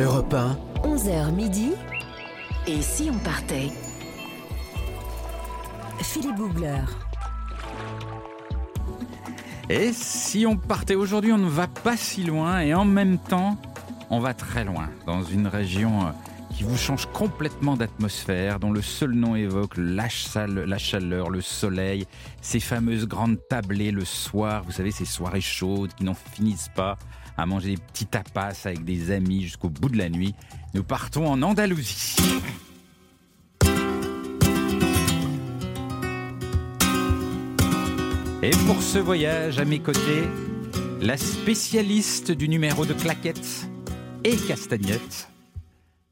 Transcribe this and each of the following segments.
Europe 1, 11h midi. Et si on partait? Philippe Googler. Et si on partait? Aujourd'hui, on ne va pas si loin et en même temps, on va très loin, dans une région euh, qui vous change complètement d'atmosphère, dont le seul nom évoque la, chale- la chaleur, le soleil, ces fameuses grandes tablées le soir, vous savez, ces soirées chaudes qui n'en finissent pas, à manger des petits tapas avec des amis jusqu'au bout de la nuit. Nous partons en Andalousie. Et pour ce voyage, à mes côtés, la spécialiste du numéro de claquettes et castagnettes,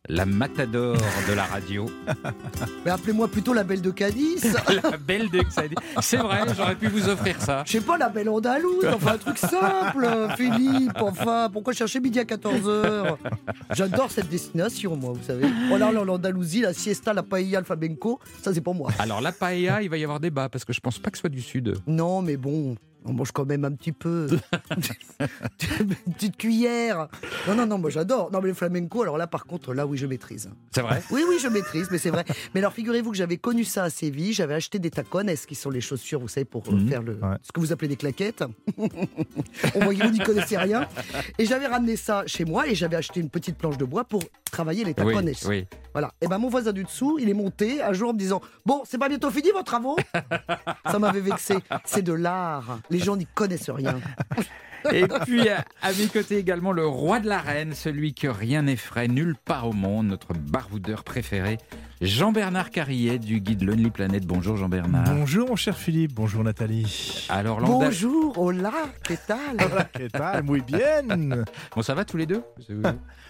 la matador de la radio, Mais appelez-moi plutôt la belle de Cadiz. la belle de Xadi. C'est vrai, j'aurais pu vous offrir ça. Je sais pas, la belle andalouse, enfin un truc simple, Philippe, enfin, pourquoi chercher midi à 14h J'adore cette destination, moi, vous savez. Oh là là, l'Andalousie, la siesta, la paella, le flamenco, ça c'est pour moi. Alors la paella, il va y avoir débat parce que je pense pas que ce soit du sud. Non, mais bon, on mange quand même un petit peu. Une petite cuillère. Non, non, non, moi j'adore. Non, mais le flamenco, alors là, par contre, là, oui, je maîtrise. C'est vrai Oui, oui, je maîtrise, mais c'est vrai. Mais alors, figurez-vous que j'avais connu ça à Séville. J'avais acheté des tacones, qui sont les chaussures, vous savez, pour euh, Mhm. faire le, Ouais. ce que vous appelez des claquettes? On voyait vous n'y connaissez rien. Et j'avais ramené ça chez moi et j'avais acheté une petite planche de bois pour travailler les tacones. oui. Voilà. Et ben mon voisin du dessous, il est monté un jour en me disant Bon, c'est pas bientôt fini vos travaux? Ça m'avait vexé. C'est de l'art. Les gens n'y connaissent rien. Et puis à, à mes côtés également le roi de l'arène, celui que rien n'effraie nulle part au monde, notre baroudeur préféré, Jean-Bernard Carrier du guide Lonely Planet. Bonjour Jean-Bernard. Bonjour mon cher Philippe, bonjour Nathalie. Alors l'Anda- Bonjour, hola, qu'est-ce ¿Qué tal? Muy bien. Bon, ça va tous les deux?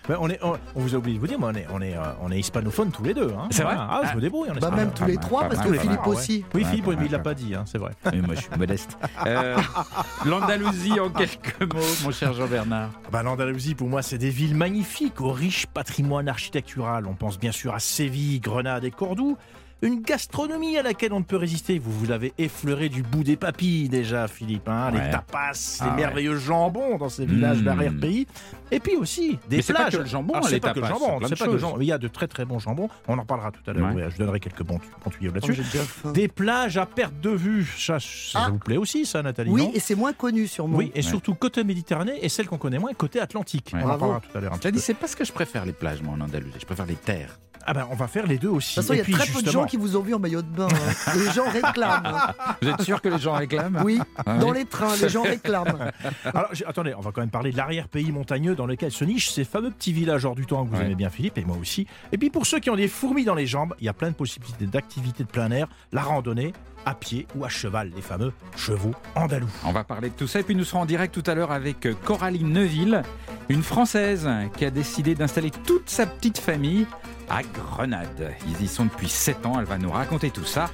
Ben, on, est, on, on vous a oublié de vous dire, mais on est, on est, euh, on est hispanophones tous les deux. hein. C'est vrai? Ah, je me débrouille. On est Bah, pas- même tous les trois, parce que pas Philippe mal, ouais. aussi. Oui, Ouais, Philippe, oui, mais mal, il l'a pas dit, hein, c'est vrai. Oui, moi je suis modeste. Euh, L'Andalousie en quelques mots, mon cher Jean-Bernard. Bah, L'Andalousie, pour moi, c'est des villes magnifiques, au riche patrimoine architectural. On pense bien sûr à Séville, Grenade et Cordoue. Une gastronomie à laquelle on ne peut résister. Vous vous l'avez effleuré du bout des papilles déjà, Philippe. hein. Ouais. Les tapas, Ah les ouais. merveilleux jambons dans ces villages Mmh. d'arrière-pays. Et puis aussi des Mais c'est pas plages. que le jambon, Alors, les c'est pas que le tapas, jambon, c'est pas que le jambon. Il y a de très très bons jambons. On en parlera tout à l'heure. Ouais. Je donnerai quelques bons, bons tuyaux Oh, là-dessus. faim. Des plages à perte de vue. Ça, ça Ah. vous plaît aussi, ça, Nathalie Oui, et c'est moins connu sûrement. oui, et surtout côté Méditerranée et celle qu'on connaît moins, côté Atlantique. Ouais. On en Bravo. parlera tout à l'heure c'est pas ce que je préfère les plages, moi, en Andalousie. Je préfère les terres. Ah ben, on va faire les deux aussi. De toute façon, il y a puis, très peu de gens qui vous ont vu en maillot de bain. hein. Les gens réclament. Vous êtes sûr que les gens réclament Oui, Ah dans oui. les trains, les gens réclament. Alors, attendez, on va quand même parler de l'arrière-pays montagneux dans lequel se nichent ces fameux petits villages hors du temps que vous Ouais. aimez bien, Philippe, et moi aussi. Et puis pour ceux qui ont des fourmis dans les jambes, il y a plein de possibilités d'activités de plein air, la randonnée, à pied ou à cheval, les fameux chevaux andalous. On va parler de tout ça et puis nous serons en direct tout à l'heure avec euh, Coralie Neuville, une Française qui a décidé d'installer toute sa petite famille à Grenade. Ils y sont depuis 7 ans, elle va nous raconter tout ça.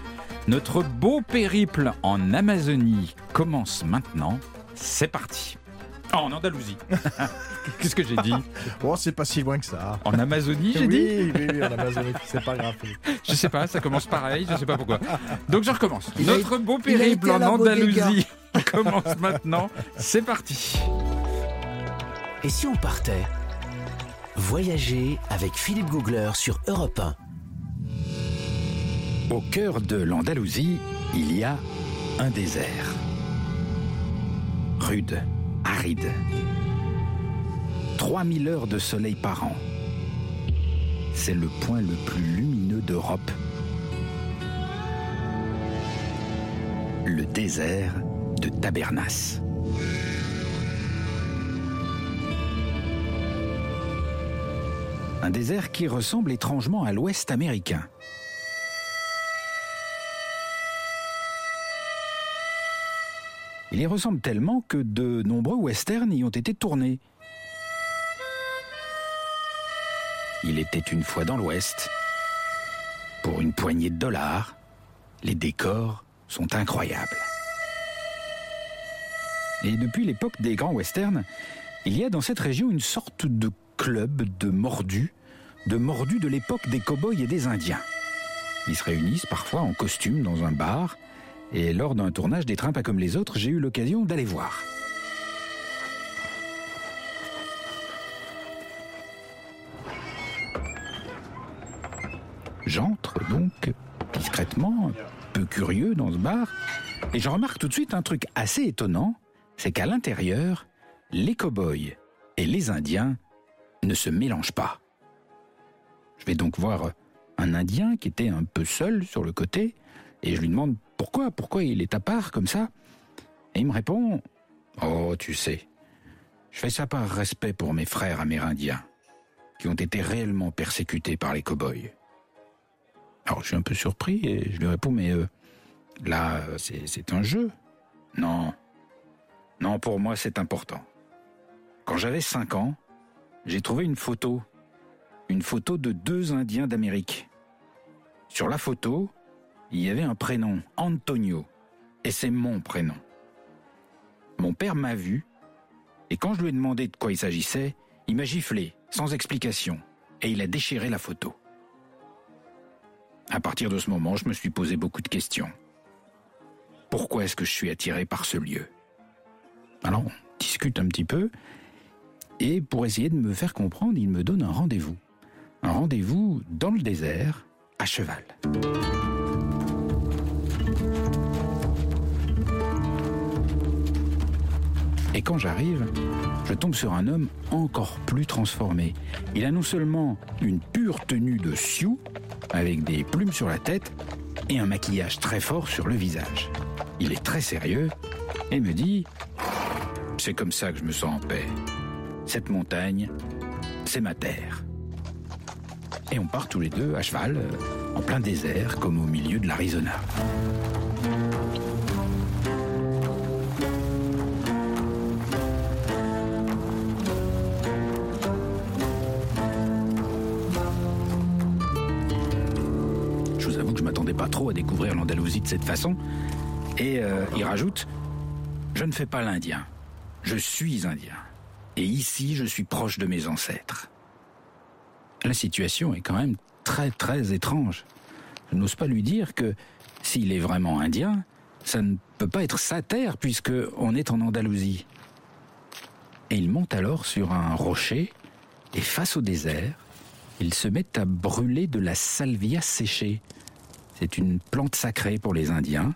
Notre beau périple en Amazonie commence maintenant. C'est parti. Oh, en Andalousie. Qu'est-ce que j'ai dit Bon, c'est pas si loin que ça. En Amazonie, j'ai dit Oui, oui, en Amazonie, c'est pas grave. Je sais pas, ça commence pareil, je sais pas pourquoi. Donc je recommence. Il a Notre beau périple en. Andalousie commence maintenant. C'est parti. et si on partait Voyager avec Philippe Googler sur Europe 1. Au cœur de l'Andalousie, il y a un désert. Rude, aride. 3000 heures de soleil par an. C'est le point le plus lumineux d'Europe. Le désert de Tabernas. Un désert qui ressemble étrangement à l'ouest américain. Il y ressemble tellement que de nombreux westerns y ont été tournés. Il était une fois dans l'Ouest. Pour une poignée de dollars, les décors sont incroyables. Et depuis l'époque des grands westerns, il y a dans cette région une sorte de club de mordus, de mordus de l'époque des cow-boys et des Indiens. Ils se réunissent parfois en costume dans un bar, et lors d'un tournage des trains pas comme les autres, j'ai eu l'occasion d'aller voir. J'entre donc discrètement, peu curieux dans ce bar, et je remarque tout de suite un truc assez étonnant, c'est qu'à l'intérieur, les cow-boys et les Indiens ne se mélangent pas. Je vais donc voir un Indien qui était un peu seul sur le côté, et je lui demande pourquoi, pourquoi il est à part comme ça? Et il me répond Oh, tu sais, je fais ça par respect pour mes frères amérindiens, qui ont été réellement persécutés par les cow-boys. Alors je suis un peu surpris et je lui réponds Mais euh, là, c'est un jeu. Non. Non, pour moi, c'est important. Quand j'avais 5 ans, j'ai trouvé une photo. Une photo de deux Indiens d'Amérique. Sur la photo, il y avait un prénom, Antonio. Et c'est mon prénom. Mon père m'a vu, et quand je lui ai demandé de quoi il s'agissait, il m'a giflé, sans explication, et il a déchiré la photo. À partir de ce moment, je me suis posé beaucoup de questions. Pourquoi est-ce que je suis attiré par ce lieu? Alors, on discute un petit peu, et pour essayer de me faire comprendre, il me donne un rendez-vous. Un rendez-vous dans le désert, à cheval. Et quand j'arrive, je tombe sur un homme encore plus transformé. Il a non seulement une pure tenue de Sioux, avec des plumes sur la tête, et un maquillage très fort sur le visage. Il est très sérieux et me dit C'est comme ça que je me sens en paix. Cette montagne, c'est ma terre. Et on part tous les deux à cheval, euh, en plein désert, comme au milieu de l'Arizona. Je vous avoue que je m'attendais pas trop à découvrir l'Andalousie de cette façon. Et euh, il rajoute Je ne fais pas l'Indien. Je suis Indien. Et ici, je suis proche de mes ancêtres. La situation est quand même très très étrange. Je n'ose pas lui dire que s'il est vraiment indien, ça ne peut pas être sa terre puisque on est en Andalousie. Et il monte alors sur un rocher et face au désert, il se met à brûler de la salvia séchée. C'est une plante sacrée pour les Indiens.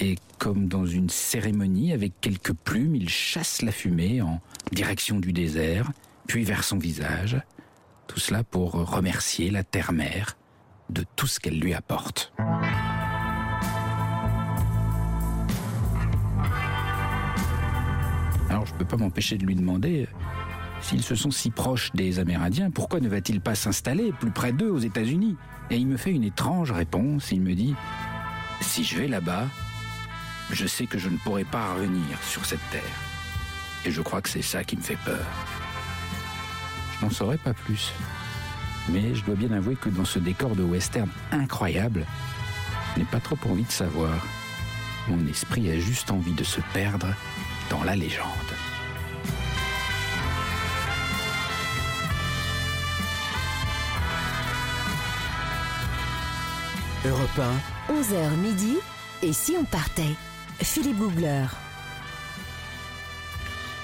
Et comme dans une cérémonie avec quelques plumes, il chasse la fumée en direction du désert, puis vers son visage. Tout cela pour remercier la terre-mère de tout ce qu'elle lui apporte. Alors je ne peux pas m'empêcher de lui demander euh, s'ils se sont si proches des Amérindiens, pourquoi ne va-t-il pas s'installer plus près d'eux aux États-Unis? Et il me fait une étrange réponse. Il me dit Si je vais là-bas, je sais que je ne pourrai pas revenir sur cette terre. Et je crois que c'est ça qui me fait peur. Je n'en saurais pas plus. Mais je dois bien avouer que dans ce décor de western incroyable, je n'ai pas trop envie de savoir. Mon esprit a juste envie de se perdre dans la légende. Europe 11h midi. Et si on partait? Philippe Googler.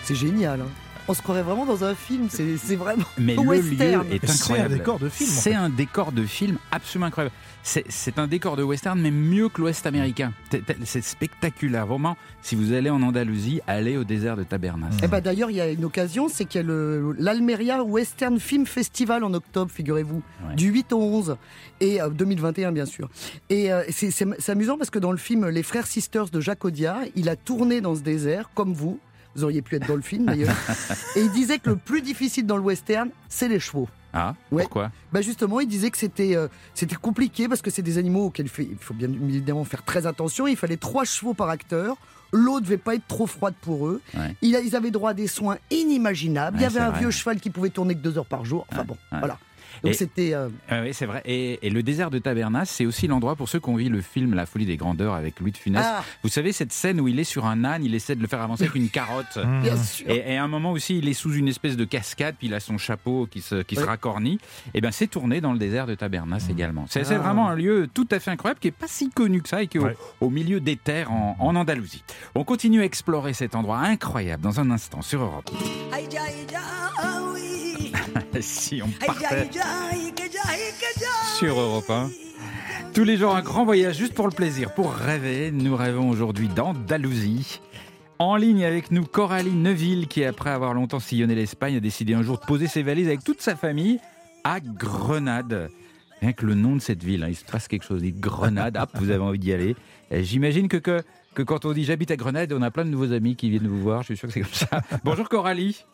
C'est génial. hein. On se croirait vraiment dans un film. C'est vraiment Mais le western. lieu est C'est un incroyable. décor de film, en C'est fait. un décor de film absolument incroyable. C'est- un décor de western, mais mieux que l'Ouest américain. C'est- spectaculaire. Vraiment, si vous allez en Andalousie, allez au désert de Tabernas. Eh ben, D'ailleurs, il y a une occasion, c'est qu'il y a le- l'Almeria Western Film Festival en octobre, figurez-vous, Ouais. du 8 au 11, et euh, 2021 bien sûr. Et euh, c'est- c'est c'est amusant parce que dans le film Les Frères Sisters de Jacques Audiard, il a tourné dans ce désert, comme vous. Vous auriez pu être dans le film d'ailleurs. et il disait que le plus difficile dans le western, c'est les chevaux. Ah, Ouais. pourquoi? Bah justement, il disait que c'était euh, c'était compliqué parce que c'est des animaux auxquels il fait- il faut bien évidemment faire très attention. Il fallait trois chevaux par acteur. L'eau devait pas être trop froide pour eux. Ouais. Ils avaient droit à des soins inimaginables. il y avait un vrai. vieux cheval qui pouvait tourner que deux heures par jour. Enfin bon, voilà. Donc Et- c'était. euh, Ah oui, c'est vrai. Et, et le désert de Tabernas, c'est aussi l'endroit pour ceux qui ont vu le film La folie des grandeurs avec Louis de Funès. Ah, Vous savez, cette scène où il est sur un âne, il essaie de le faire avancer avec une carotte. bien sûr. Et, et à un moment aussi, il est sous une espèce de cascade, puis il a son chapeau qui se, qui se Ouais. racornit. Et ben, c'est tourné dans le désert de Tabernas également. C'est Ah. vraiment un lieu tout à fait incroyable, qui est pas si connu que ça, et qui est au- Ouais. au, milieu des terres en, en Andalousie. On continue à explorer cet endroit incroyable dans un instant sur Europe. Oui. Si on partait Sur Europe 1. Tous les jours, un grand voyage juste pour le plaisir, pour rêver. Nous rêvons aujourd'hui d'Andalousie. En ligne avec nous, Coralie Neuville, qui après avoir longtemps sillonné l'Espagne, a décidé un jour de poser ses valises avec toute sa famille à Grenade. Rien que le nom de cette ville, hein, il se passe quelque chose. Grenade, hop, vous avez envie d'y aller. J'imagine que, que, que quand on dit j'habite à Grenade, on a plein de nouveaux amis qui viennent vous voir. Je suis sûr que c'est comme ça. Bonjour Coralie.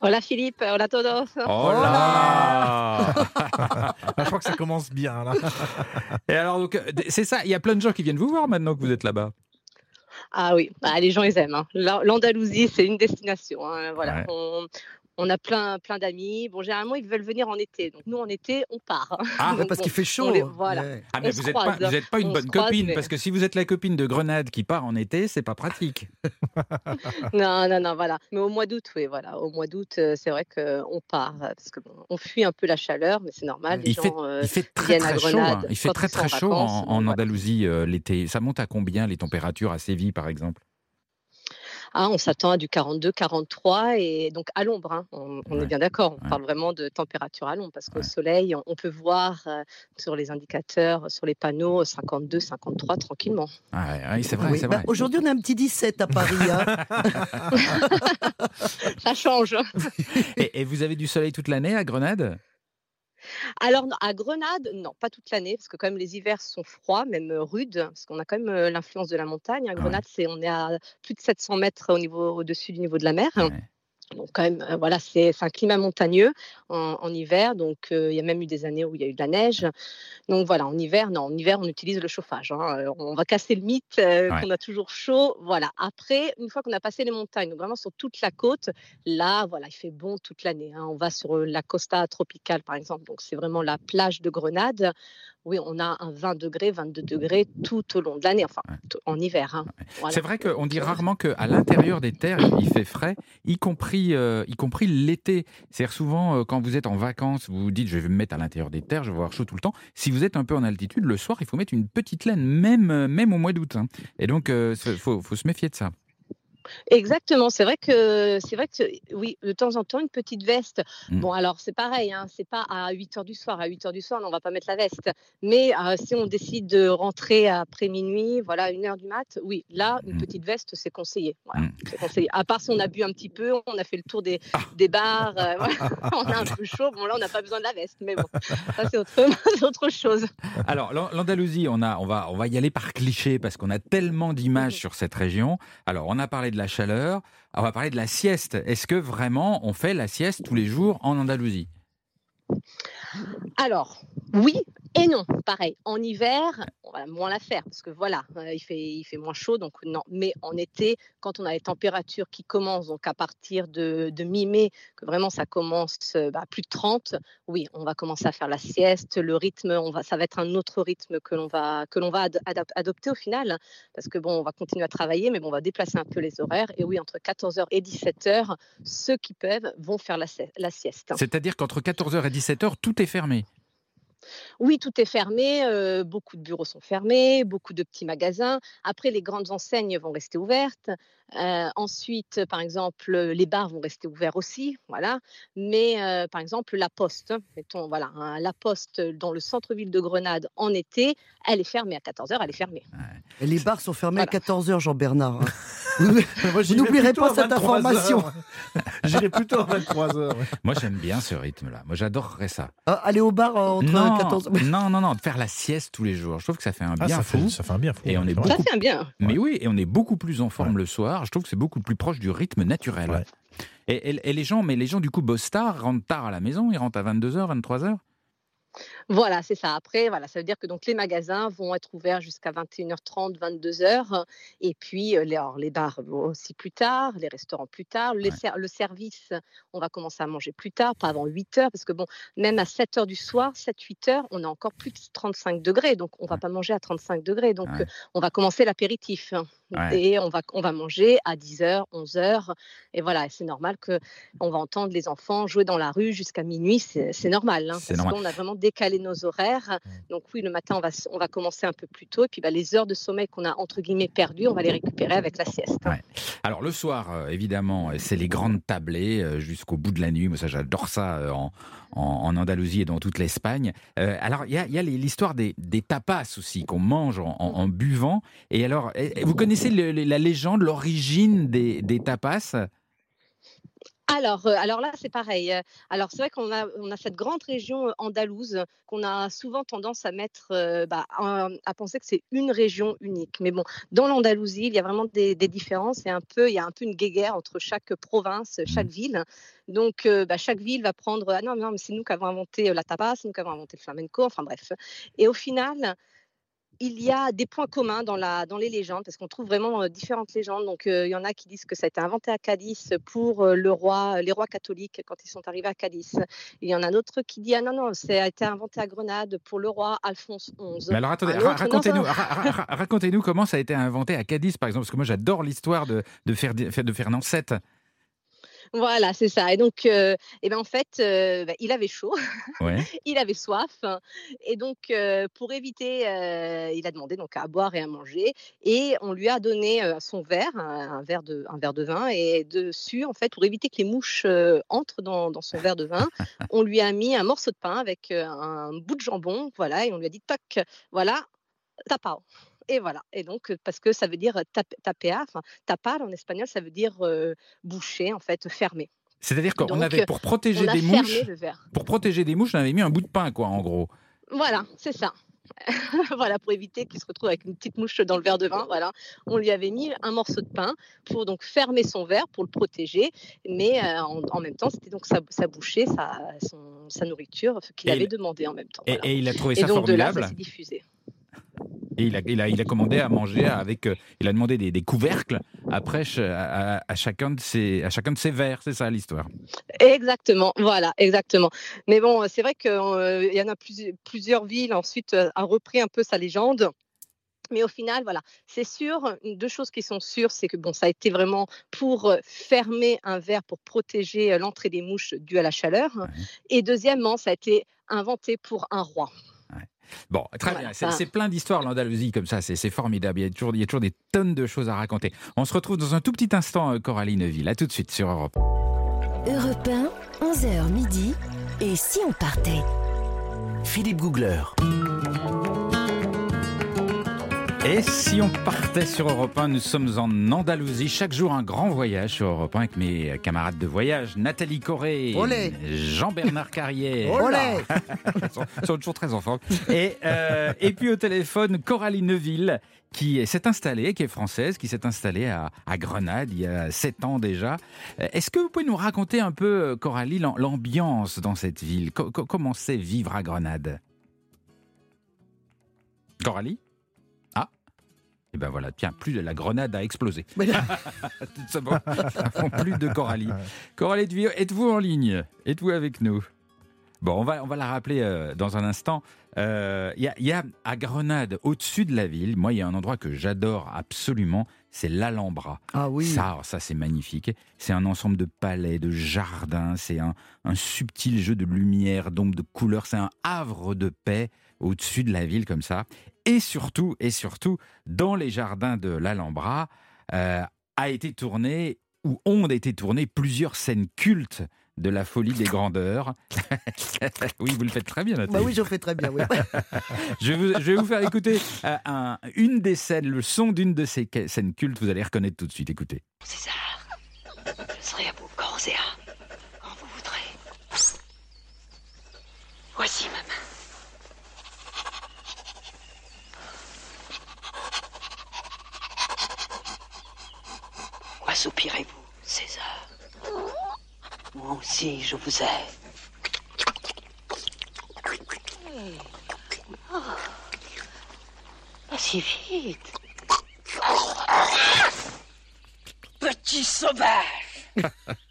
Hola Philippe, hola todos. Oh là Ah, je crois que ça commence bien là. Et alors, donc, euh, c'est ça, il y a plein de gens qui viennent vous voir maintenant que vous êtes là-bas. Ah oui, bah, les gens ils aiment. hein. La- L'Andalousie c'est une destination. hein, Voilà. Ouais. On, on a plein, plein d'amis. Bon, généralement ils veulent venir en été. Donc nous en été on part. Ah, Donc, parce bon, qu'il fait chaud. les- voilà. Ouais. Ah, mais On vous n'êtes pas, croise. vous êtes pas une On bonne croise, copine, mais- parce que si vous êtes la copine de Grenade qui part en été, c'est pas pratique. Non, non, non, voilà. Mais au mois d'août, oui, voilà. Au mois d'août, euh, c'est vrai qu'on part euh, parce que bon, on fuit un peu la chaleur, mais c'est normal. les Il fait, gens, euh, il fait très viennent à très chaud. Grenade hein. Il fait quand très chaud vacances, en. Andalousie euh, l'été. Ça monte à combien les températures à Séville par exemple? Ah, on s'attend à du 42, 43 et donc à l'ombre. hein. On, on Ouais, est bien d'accord. On ouais. parle vraiment de température à l'ombre parce qu'au Ouais. soleil, on, on peut voir euh, sur les indicateurs, sur les panneaux, 52, 53 tranquillement. Ouais, ouais, c'est vrai, Oui. c'est Bah, vrai. Aujourd'hui, on a un petit 17 à Paris. hein. Ça change. Et, et vous avez du soleil toute l'année à Grenade? Alors à Grenade, non, pas toute l'année parce que quand même les hivers sont froids, même euh, rudes, parce qu'on a quand même euh, l'influence de la montagne. À Ouais. Grenade, c'est on est à plus de 700 mètres au niveau au-dessus du niveau de la mer. Ouais. Donc quand même, voilà, c'est un climat montagneux en, en hiver. Donc euh, il y a même eu des années où il y a eu de la neige. Donc voilà, en hiver, non, en hiver on utilise le chauffage. hein. On va casser le mythe euh, Ouais. qu'on a toujours chaud. Voilà. Après, une fois qu'on a passé les montagnes, donc vraiment sur toute la côte, là, voilà, il fait bon toute l'année. hein. On va sur la Costa tropicale par exemple. Donc c'est vraiment la plage de Grenade. Oui, on a un 20 degrés, 22 degrés tout au long de l'année, enfin Ouais. en hiver. hein. Voilà. C'est vrai qu'on dit rarement qu'à l'intérieur des terres, il fait frais, y compris, euh, y compris l'été. C'est-à-dire souvent, euh, quand vous êtes en vacances, vous vous dites, je vais me mettre à l'intérieur des terres, je vais avoir chaud tout le temps. Si vous êtes un peu en altitude, le soir, il faut mettre une petite laine, même, euh, même au mois d'août. hein. Et donc, il faut, faut se méfier de ça. Exactement, c'est vrai que c'est vrai que oui, de temps en temps une petite veste. Mm. Bon alors c'est pareil, hein, c'est pas à 8 heures du soir. À 8 heures du soir, non, on va pas mettre la veste. Mais euh, si on décide de rentrer après minuit, voilà, une heure du mat, oui, là une Mm. petite veste c'est conseillé. Voilà, Mm. c'est conseillé. À part si on a bu un petit peu, on a fait le tour des, Ah. des bars, euh, voilà, on a un peu chaud. Bon là on n'a pas besoin de la veste, mais bon, ça c'est autre, autre chose. Alors, l'An- l'Andalousie, on, a, on, va, on va y aller par cliché parce qu'on a tellement d'images sur cette région. Alors, on a parlé de la chaleur, on va parler de la sieste. Est-ce que vraiment on fait la sieste tous les jours en Andalousie? Alors, oui et non. Pareil, en hiver, on va moins la faire parce que voilà, euh, il, fait, il moins chaud, donc non. Mais en été, quand on a les températures qui commencent, donc à partir de, mi-mai, que vraiment ça commence euh, bah, plus de 30, oui, on va commencer à faire la sieste. Le rythme, ça va être un autre rythme que l'on va, adopter au final, parce que bon, on va continuer à travailler, mais bon, on va déplacer un peu les horaires. Et oui, entre 14h et 17h, ceux qui peuvent vont faire la, la sieste. C'est-à-dire qu'entre 14h et 17h, tout est fermé. Oui, tout est fermé, euh, beaucoup de bureaux sont fermés, beaucoup de petits magasins. Après, les grandes enseignes vont rester ouvertes. Euh, ensuite, par exemple, les bars vont rester ouverts aussi, voilà. Mais euh, par exemple, la Poste, mettons, voilà, hein, la Poste dans le centre-ville de Grenade en été, elle est fermée à 14h, elle est fermée. Et les bars sont fermés Voilà. à 14h, Jean-Bernard. hein. Vous n'oublierez pas cette 23 heures. information. J'irai plutôt à 23h. Moi, j'aime bien ce rythme-là. Moi, j'adorerais ça. Ah, aller au bar entre non, 14h. non, non, non, faire la sieste tous les jours. Je trouve que ça fait un Ah, bien ça, fou. fait, ça fait un bien fou. Et on est c'est vrai. beaucoup- Ça fait un bien. Mais oui, et on est beaucoup plus en forme Ouais. le soir. Je trouve que c'est beaucoup plus proche du rythme naturel. Ouais. Et, et- et les gens, mais les gens du coup bossent tard, rentrent tard à la maison, ils rentrent à 22h, 23h. Voilà, c'est ça. Après, voilà, ça veut dire que donc les magasins vont être ouverts jusqu'à 21h30, 22h. Et puis, les, alors, les bars vont aussi plus tard, les restaurants plus tard. Les Ouais. ser- le service, on va commencer à manger plus tard, pas avant 8h. Parce que, bon, même à 7h du soir, 7-8h, on a encore plus de 35 degrés. Donc, on ne va Ouais. pas manger à 35 degrés. Donc, Ouais. on va commencer l'apéritif. Ouais. Et on va, on va manger à 10h, 11h. Et voilà, c'est normal qu'on va entendre les enfants jouer dans la rue jusqu'à minuit. C'est normal. hein, parce normal. a vraiment décaler nos horaires. Donc oui, le matin, on va, on va commencer un peu plus tôt. Et puis bah, les heures de sommeil qu'on a, entre guillemets, perdues, on va les récupérer avec la sieste. Ouais. Alors le soir, euh, évidemment, euh, c'est les grandes tablées euh, jusqu'au bout de la nuit. Moi, ça, j'adore ça en, en, en Andalousie et dans toute l'Espagne. Euh, alors, il y a, y a l'histoire des, des tapas aussi qu'on mange en, buvant. Et alors, eh, vous connaissez le- la légende, l'origine des, des tapas? Alors, alors là, c'est pareil. Alors, c'est vrai qu'on a, on a cette grande région andalouse qu'on a souvent tendance à mettre, euh, bah, à, à penser que c'est une région unique. Mais bon, dans l'Andalousie, il y a vraiment des, des différences et un peu, il y a un peu une guéguerre entre chaque province, chaque ville. Donc, euh, bah, chaque ville va prendre, ah non, non, mais c'est nous qui avons inventé la tapas, c'est nous qui avons inventé le flamenco, enfin bref. Et au final, il y a des points communs dans, la, dans les légendes, parce qu'on trouve vraiment différentes légendes. Donc, euh, il y en a qui disent que ça a été inventé à Cadiz pour euh, le roi, les rois catholiques quand ils sont arrivés à Cadiz. Il y en a un autre qui dit ah non, non, ça a été inventé à Grenade pour le roi Alphonse XI. Mais alors attendez, ra- racontez-nous, ra- ra- comment ça a été inventé à Cadiz, par exemple, parce que moi j'adore l'histoire de, de, Fer- de Fernand VII. Voilà, c'est ça. Et donc, euh, eh ben, en fait, euh, bah, il avait chaud, Ouais. il avait soif. Et donc, euh, pour éviter, il a demandé donc à boire et à manger. Et on lui a donné son verre, un, un verre de, un verre de vin. Et dessus, en fait, pour éviter que les mouches entrent dans, dans son verre de vin, on lui a mis un morceau de pain avec un bout de jambon. Voilà. Et on lui a dit, toc, voilà, tapao. Et voilà. Et donc, parce que ça veut dire tap- tapea, enfin, tapar en espagnol, ça veut dire euh, boucher, en fait, fermer. C'est-à-dire qu'on avait, pour protéger des mouches, pour protéger des mouches, on avait mis un bout de pain, quoi, en gros. Voilà, c'est ça. voilà, pour éviter qu'il se retrouve avec une petite mouche dans le verre de vin. Voilà, on lui avait mis un morceau de pain pour donc fermer son verre, pour le protéger, mais euh, en, en même temps, c'était donc sa, sa bouchée, sa, son- sa nourriture qu'il Et avait demandé en même temps. Et, voilà. et il a trouvé Et ça donc de là, formidable. ça diffusé. Et il a, il, a, il a commandé à manger avec. euh, il a demandé des, des couvercles après à, à- à chacun de ses, à chacun de ses verres. C'est ça l'histoire. Exactement, voilà, exactement. Mais bon, c'est vrai qu'il y en a plusieurs, plusieurs villes ensuite euh, a repris un peu sa légende. Mais au final, voilà, c'est sûr, deux choses qui sont sûres, c'est que bon, ça a été vraiment pour euh, fermer un verre pour protéger euh, l'entrée des mouches dues à la chaleur. Et deuxièmement, ça a été inventé pour un roi. Bon, très Voilà, bien. C'est ça- c'est plein d'histoires, l'Andalousie, comme ça. C'est formidable. Il y, a toujours, il y a toujours des tonnes de choses à raconter. On se retrouve dans un tout petit instant, euh, Coralie Neuville. À tout de suite sur Europe. Europe 1, 11h midi. Et si on partait? Philippe Googler. Et si on partait sur Europe 1, nous sommes en Andalousie. Chaque jour, un grand voyage sur Europe 1 avec mes camarades de voyage, Nathalie Corré. Jean-Bernard Carrière. Olé Ils sont, ils sont toujours très en forme. Et, euh, et puis au téléphone, Coralie Neuville, qui s'est installée, qui est française, qui s'est installée à, à Grenade il y a sept ans déjà. Euh, Est-ce que vous pouvez nous raconter un peu, euh, Coralie, l'am- l'ambiance dans cette ville? Co- co- Comment c'est vivre à Grenade? Coralie? Et ben voilà, tiens, plus de la grenade a explosé. C'est bon. plus de Coralie. Coralie, êtes-vous en ligne? Êtes-vous avec nous? Bon, on va, on va la rappeler euh, dans un instant. Euh, Il y, y a à Grenade, au-dessus de la ville, moi, il y a un endroit que j'adore absolument, c'est l'Alhambra. Ah oui. Ça, alors ça c'est magnifique. C'est un ensemble de palais, de jardins, c'est un, un subtil jeu de lumière, d'ombre, de couleurs. C'est un havre de paix au-dessus de la ville comme ça. Et surtout, et surtout, dans les jardins de l'Alhambra, euh, a été tourné ou ont été tournées plusieurs scènes cultes de la folie des grandeurs. oui, vous le faites très bien, Nathalie. Bah oui, je fais très bien, oui. Je vais, vous, je vais vous faire écouter euh, un- une des scènes, le son d'une de ces scènes cultes. Vous allez reconnaître tout de suite. Écoutez. César, je serai à et âme quand vous voudrez. Voici ma main. Pourquoi soupirez-vous, César? Moi aussi, je vous aime. Oh, Pas si vite. Petit sauvage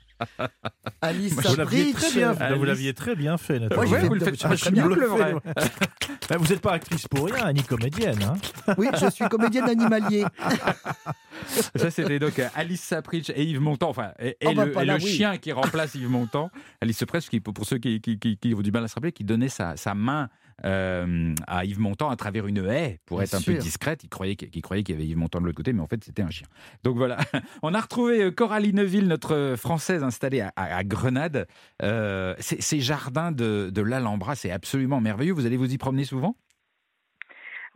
Alice Vous l'aviez Bridge. très bien, fait. Alice. vous l'aviez très bien fait. Nathalie. Moi, Ouais, fait vous le faites je fais très bien le bluffé, vrai. Ben, vous n'êtes pas actrice pour rien, ni comédienne. Hein. Oui, je suis comédienne animalier. Ça, c'était donc euh, Alice Sapritch et Yves Montand, enfin, et, et Oh, bah, le, pas et là, le oui. chien qui remplace Yves Montand. Alice Sapritch, qui, pour ceux qui, qui, qui- qui ont du mal à se rappeler, qui donnait sa, sa main euh, à Yves Montand à travers une haie pour Bien être un peu discrète. Il croyait, qu'il croyait qu'il y avait Yves Montand de l'autre côté, mais en fait, c'était un chien. Donc voilà, on a retrouvé euh, Coralie Neuville, notre Française installée à, à- à Grenade. Euh, ces, ces jardins de, de l'Alhambra, c'est absolument merveilleux. Vous allez vous y promener souvent?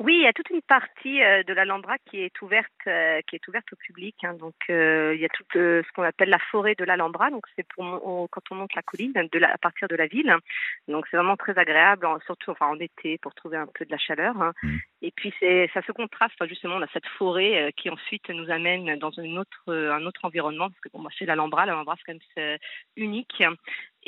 Oui, il y a toute une partie euh, de l'Alhambra qui est ouverte, euh, qui est ouverte au public. hein. Donc, euh, il y a tout ce qu'on appelle la forêt de l'Alhambra. Donc, c'est pour on- quand on monte la colline, de la, à partir de la ville. Donc, c'est vraiment très agréable, en- surtout enfin en été pour trouver un peu de la chaleur. hein. Mm. Et puis, c'est ça se contraste hein, justement. On a cette forêt qui ensuite nous amène dans une autre, un autre environnement parce que bon, moi, c'est l'Alhambra. L'Alhambra, c'est quand même unique.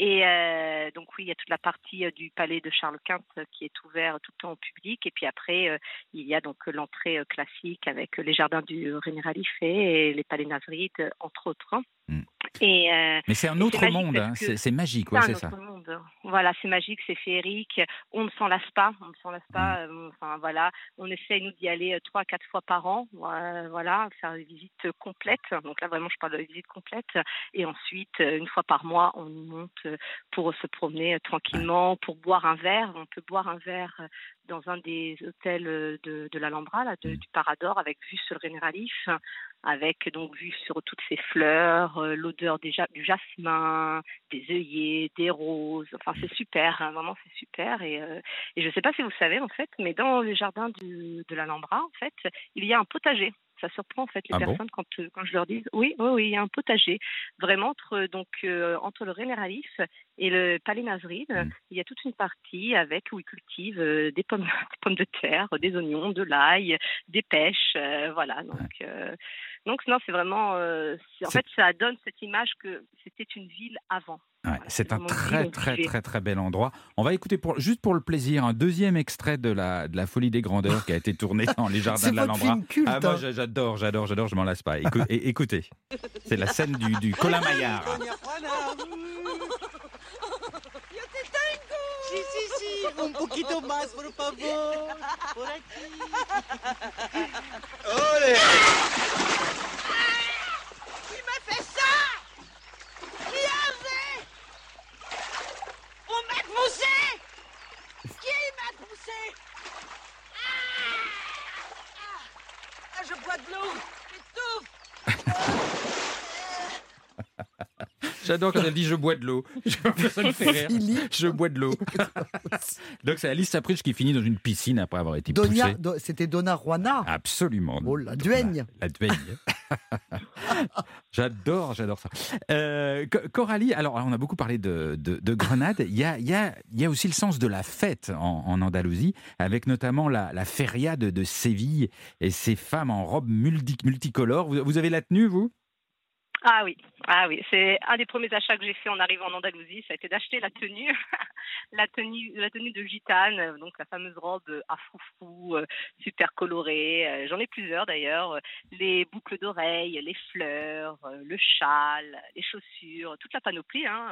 Et euh, donc oui, il y a toute la partie euh, du palais de Charles Quint euh, qui est ouvert tout le temps au public. Et puis après, il y a donc l'entrée classique avec les jardins du Rénéral et les palais Nasrides, euh, entre autres. Mm. Et euh, Mais c'est un autre monde, hein. c'est magique, c'est ouais, c'est ça. monde. Voilà, c'est magique, c'est féerique. On ne s'en lasse pas, on ne s'en lasse pas. Mm. euh, Enfin voilà, on essaye nous d'y aller euh, trois, quatre fois par an. euh, Voilà, faire des visites complètes. Donc là vraiment, je parle de visites complètes. Et ensuite, une fois par mois, on y monte pour se promener tranquillement, pour boire un verre. On peut boire un verre dans un des hôtels euh, de, de l'Alhambra, là, de- Mm. du Parador, avec vue sur le Rénéralif, avec donc vue sur toutes ces fleurs, euh, l'odeur déjà du jasmin, des œillets, des roses. Enfin, c'est super, hein, vraiment, c'est super. Et, euh, et je ne sais pas si vous savez, en fait, mais dans le jardin du- de l'Alhambra, en fait, il y a un potager. Ça surprend en fait les Ah bon personnes quand, euh, quand je leur dis oui, oui, oui, il y a un potager. Vraiment entre donc euh, entre le Rénéralif et le Palais Mm. il y a toute une partie avec où ils cultivent euh, des pommes, des pommes de terre, des oignons, de l'ail, des pêches, voilà. Donc donc non, c'est vraiment euh, en fait ça donne cette image que c'était une ville avant. Ouais, Voilà, c'est un très très très très bel endroit. On va écouter pour, juste pour le plaisir un deuxième extrait de la, de la folie des grandeurs qui a été tourné dans les jardins de l'Alhambra. Ah moi hein. j'a- j'adore, j'adore, j'adore, je m'en lasse pas. Écou- écoutez, c'est la scène du, du Colin Maillard. Sí, sí, sí, un poquito más, por favor. Por. ¿Qui m'a fait ça Qui a On m'a poussé Qui m'a poussé ah, ah, Je bois de l'eau, j'étouffe J'adore quand elle dit je bois de l'eau. Ça me fait rire. Philippe. Je bois de l'eau. Donc c'est Alice Sapritch qui finit dans une piscine après avoir été Donia- poussée. Do- C'était Donna Juana. Absolument. Oh, la duègne. La, la duègne. j'adore, j'adore ça. Euh, Co- Coralie, alors on a beaucoup parlé de, de, de Grenade. Il y a, il y, a, il y a aussi le sens de la fête en, en Andalousie, avec notamment la, la feria de, de Séville et ces femmes en robes multi- multicolores. Vous, vous avez la tenue, vous? Ah oui, ah oui, c'est un des premiers achats que j'ai fait en arrivant en Andalousie, ça a été d'acheter la tenue, la tenue, la tenue de gitane, euh, donc la fameuse robe euh, à froufrou, euh, super colorée. J'en ai plusieurs d'ailleurs. Les boucles d'oreilles, les fleurs, le châle, les chaussures, toute la panoplie. Hein.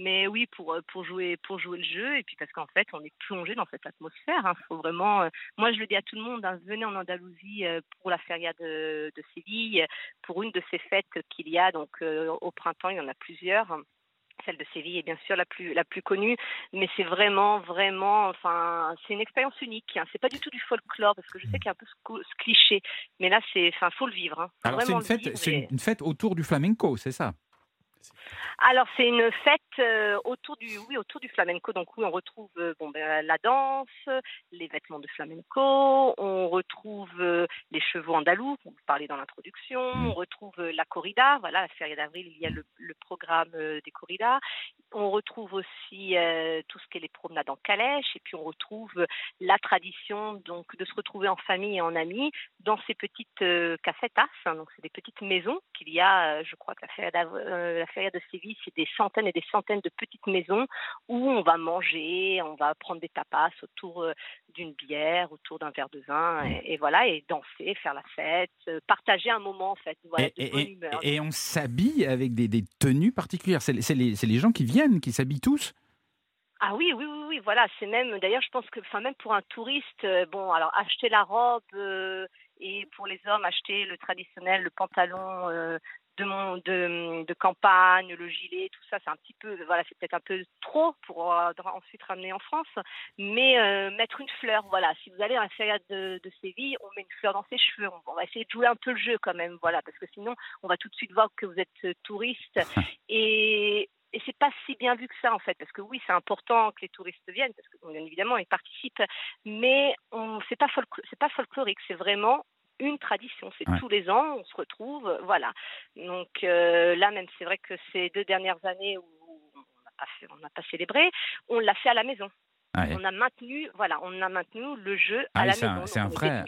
Mais oui, pour pour jouer pour jouer le jeu et puis parce qu'en fait, on est plongé dans cette atmosphère. hein. Faut vraiment. Moi, je le dis à tout le monde, hein, venez en Andalousie pour la feria de, de Séville pour une de ces fêtes qu'il y a donc euh, au printemps, il y en a plusieurs. Celle de Séville est bien sûr la plus la plus connue, mais c'est vraiment vraiment enfin c'est une expérience unique. Hein. C'est pas du tout du folklore parce que je sais qu'il y a un peu ce, cliché, mais là c'est enfin faut le vivre. Hein. Alors c'est fête, et- une fête autour du flamenco, c'est ça? Alors c'est une fête euh, autour du oui autour du flamenco. Donc oui on retrouve euh, bon ben, la danse, les vêtements de flamenco, on retrouve euh, les chevaux andalous, on vous parlait dans l'introduction, on retrouve la corrida, voilà la feria d'avril il y a le, le programme des corridas, on retrouve aussi euh, tout ce qui est les promenades en calèche. Et puis on retrouve la tradition donc de se retrouver en famille et en amis dans ces petites euh, casetas, hein, donc c'est des petites maisons qu'il y a, je crois que la feria, d'Av- de Séville, c'est des centaines et des centaines de petites maisons où on va manger, on va prendre des tapas autour euh, d'une bière, autour d'un verre de vin, et, et voilà, et danser, faire la fête, euh, partager un moment en fait, voilà, Et, de et- bonne et- humeur. et on s'habille avec des, des tenues particulières. C'est les, gens qui viennent, qui s'habillent tous. Ah oui, oui, oui, oui, voilà, c'est même, d'ailleurs, je pense que, enfin, même pour un touriste, euh, bon, alors acheter la robe euh, et pour les hommes, acheter le traditionnel, le pantalon euh, de, mon, de, de campagne, le gilet, tout ça, c'est un petit peu, voilà, c'est peut-être un peu trop pour euh, ensuite ramener en France, mais euh, mettre une fleur, voilà, si vous allez à la feria de, de Séville, on met une fleur dans ses cheveux, on, on va essayer de jouer un peu le jeu quand même, voilà, parce que sinon, on va tout de suite voir que vous êtes euh, touriste et et c'est pas si bien vu que ça en fait, parce que oui, c'est important que les touristes viennent, parce que bien évidemment ils participent, mais on c'est pas c'est pas folklorique, c'est vraiment une tradition. C'est Ouais. tous les ans, on se retrouve, voilà. Donc euh, là même, c'est vrai que ces deux dernières années où on n'a pas, célébré, on l'a fait à la maison. Ouais. On a maintenu, voilà, on a maintenu le jeu Ah à la c'est un- maison. c'est un vrai-.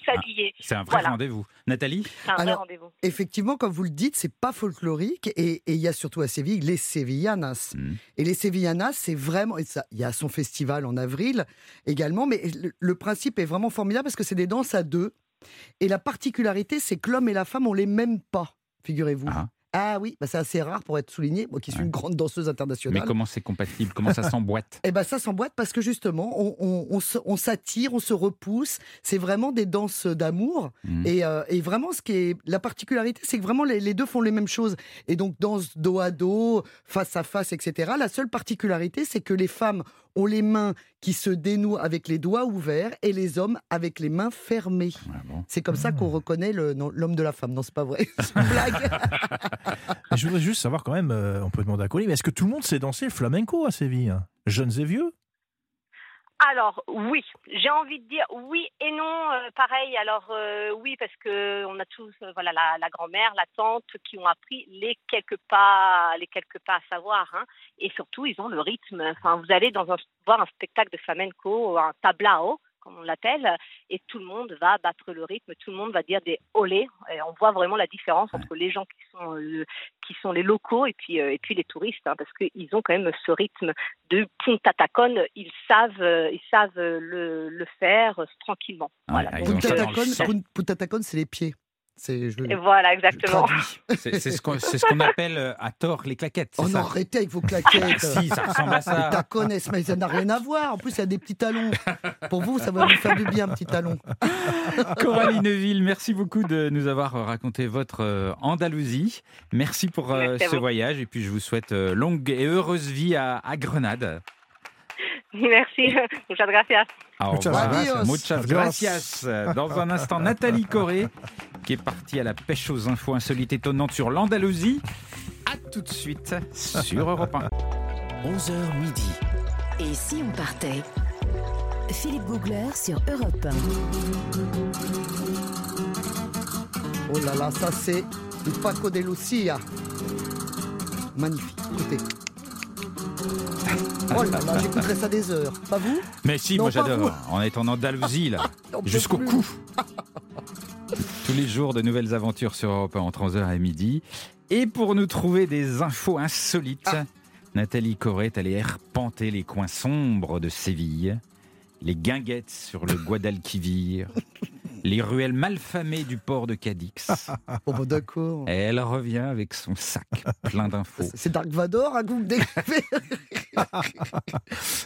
C'est un Voilà. rendez-vous. Nathalie? C'est un vrai Alors, rendez-vous. Effectivement, comme vous le dites, c'est pas folklorique et il y a surtout à Séville les Sevillanas. Mhm. Et les Sevillanas, c'est vraiment. et ça, Il y a son festival en avril également, mais le, le principe est vraiment formidable parce que c'est des danses à deux. Et la particularité, c'est que l'homme et la femme, on les mêmes pas, figurez-vous. Ah. Ah oui, bah c'est assez rare pour être souligné, moi qui suis Ouais. une grande danseuse Mais internationale. comment c'est compatible? Comment ça s'emboîte? Eh ben ça s'emboîte parce que justement, on, s'attire, on se repousse. C'est vraiment des danses d'amour. Et, euh, et vraiment, ce qui est la particularité, c'est que vraiment les, les deux font les mêmes choses. Et donc, danse dos à dos, face à face, etc. La seule particularité, c'est que les femmes ont les mains qui se dénouent avec les doigts ouverts et les hommes avec les mains fermées. Bon. C'est comme ça qu'on Hmm. reconnaît l'homme de la femme. Non, c'est pas vrai. C'est une blague. Je voudrais juste savoir quand même, euh, on peut demander à Colline, mais est-ce que tout le monde sait danser flamenco à Séville? Jeunes et vieux? Alors oui, j'ai envie de dire oui et non. euh, pareil, alors euh, oui parce que on a tous, euh, voilà, la, grand-mère, la tante qui ont appris les quelques pas, les quelques pas à savoir. hein. et surtout, ils ont le rythme. Vous allez dans un, voir un spectacle de flamenco, un tablao comme on l'appelle, et tout le monde va battre le rythme, tout le monde va dire des olé. Et on voit vraiment la différence entre les gens qui sont euh, qui sont les locaux et puis euh, et puis les touristes, hein, parce qu'ils ont quand même ce rythme de Punta Tacon. Ils savent euh, ils savent le, le faire euh, tranquillement. Ouais, Voilà. ah, Donc, Punta Tacon, c'est les pieds. C'est je, et voilà exactement. C'est ce qu'on ce appelle euh, à tort les claquettes. c'est Oh arrêtez avec vos claquettes. si, ça ressemble à Les ça. tacones, mais ça n'a rien à voir. En plus, il y a des petits talons. Pour vous, ça va vous faire du bien, un petit talon. Coralie Neuville, merci beaucoup de nous avoir raconté votre euh, Andalousie. Merci pour euh, Merci ce voyage et puis je vous souhaite euh, longue et heureuse vie à, à Grenade. Merci. Muchas gracias. Au Muchas revoir. gracias. Dans un instant, Nathalie Corée, qui est partie à la pêche aux infos insolites étonnantes sur l'Andalousie. À tout de suite sur Europe 1. 11h midi. Et si on partait? Philippe Googler sur Europe 1. Oh là là, ça c'est du Paco de Lucia. Magnifique. Écoutez. Oh là là, j'écouterai ça des heures. Pas vous? Mais si, Non, moi j'adore. On est en Andalousie là, jusqu'au cou. Tous les jours, de nouvelles aventures sur Europe 1 entre 11h et midi. Et pour nous trouver des infos insolites, Ah. Nathalie Corée est allée arpenter les coins sombres de Séville, les guinguettes sur le Guadalquivir, les ruelles malfamées du port de Cadix. Oh d'accord. Et elle revient avec son sac plein d'infos. C'est Dark Vador à que vous me décrivez.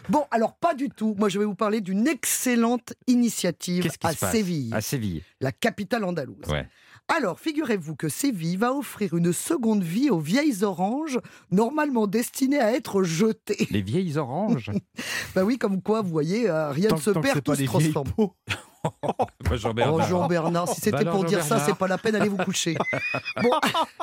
Bon, alors pas du tout. Moi, je vais vous parler d'une excellente initiative à Séville, À Séville. la capitale andalouse. Ouais. Alors, figurez-vous que Séville va offrir une seconde vie aux vieilles oranges, normalement destinées à être jetées. Les vieilles oranges. Bah oui, comme quoi, vous voyez, euh, rien Tant- ne se perd, c'est tout se transforme. peaux. Moi, Jean-Bernard. Oh Jean-Bernard, si c'était Bah pour dire ça, c'est pas la peine d'aller vous coucher. Bon,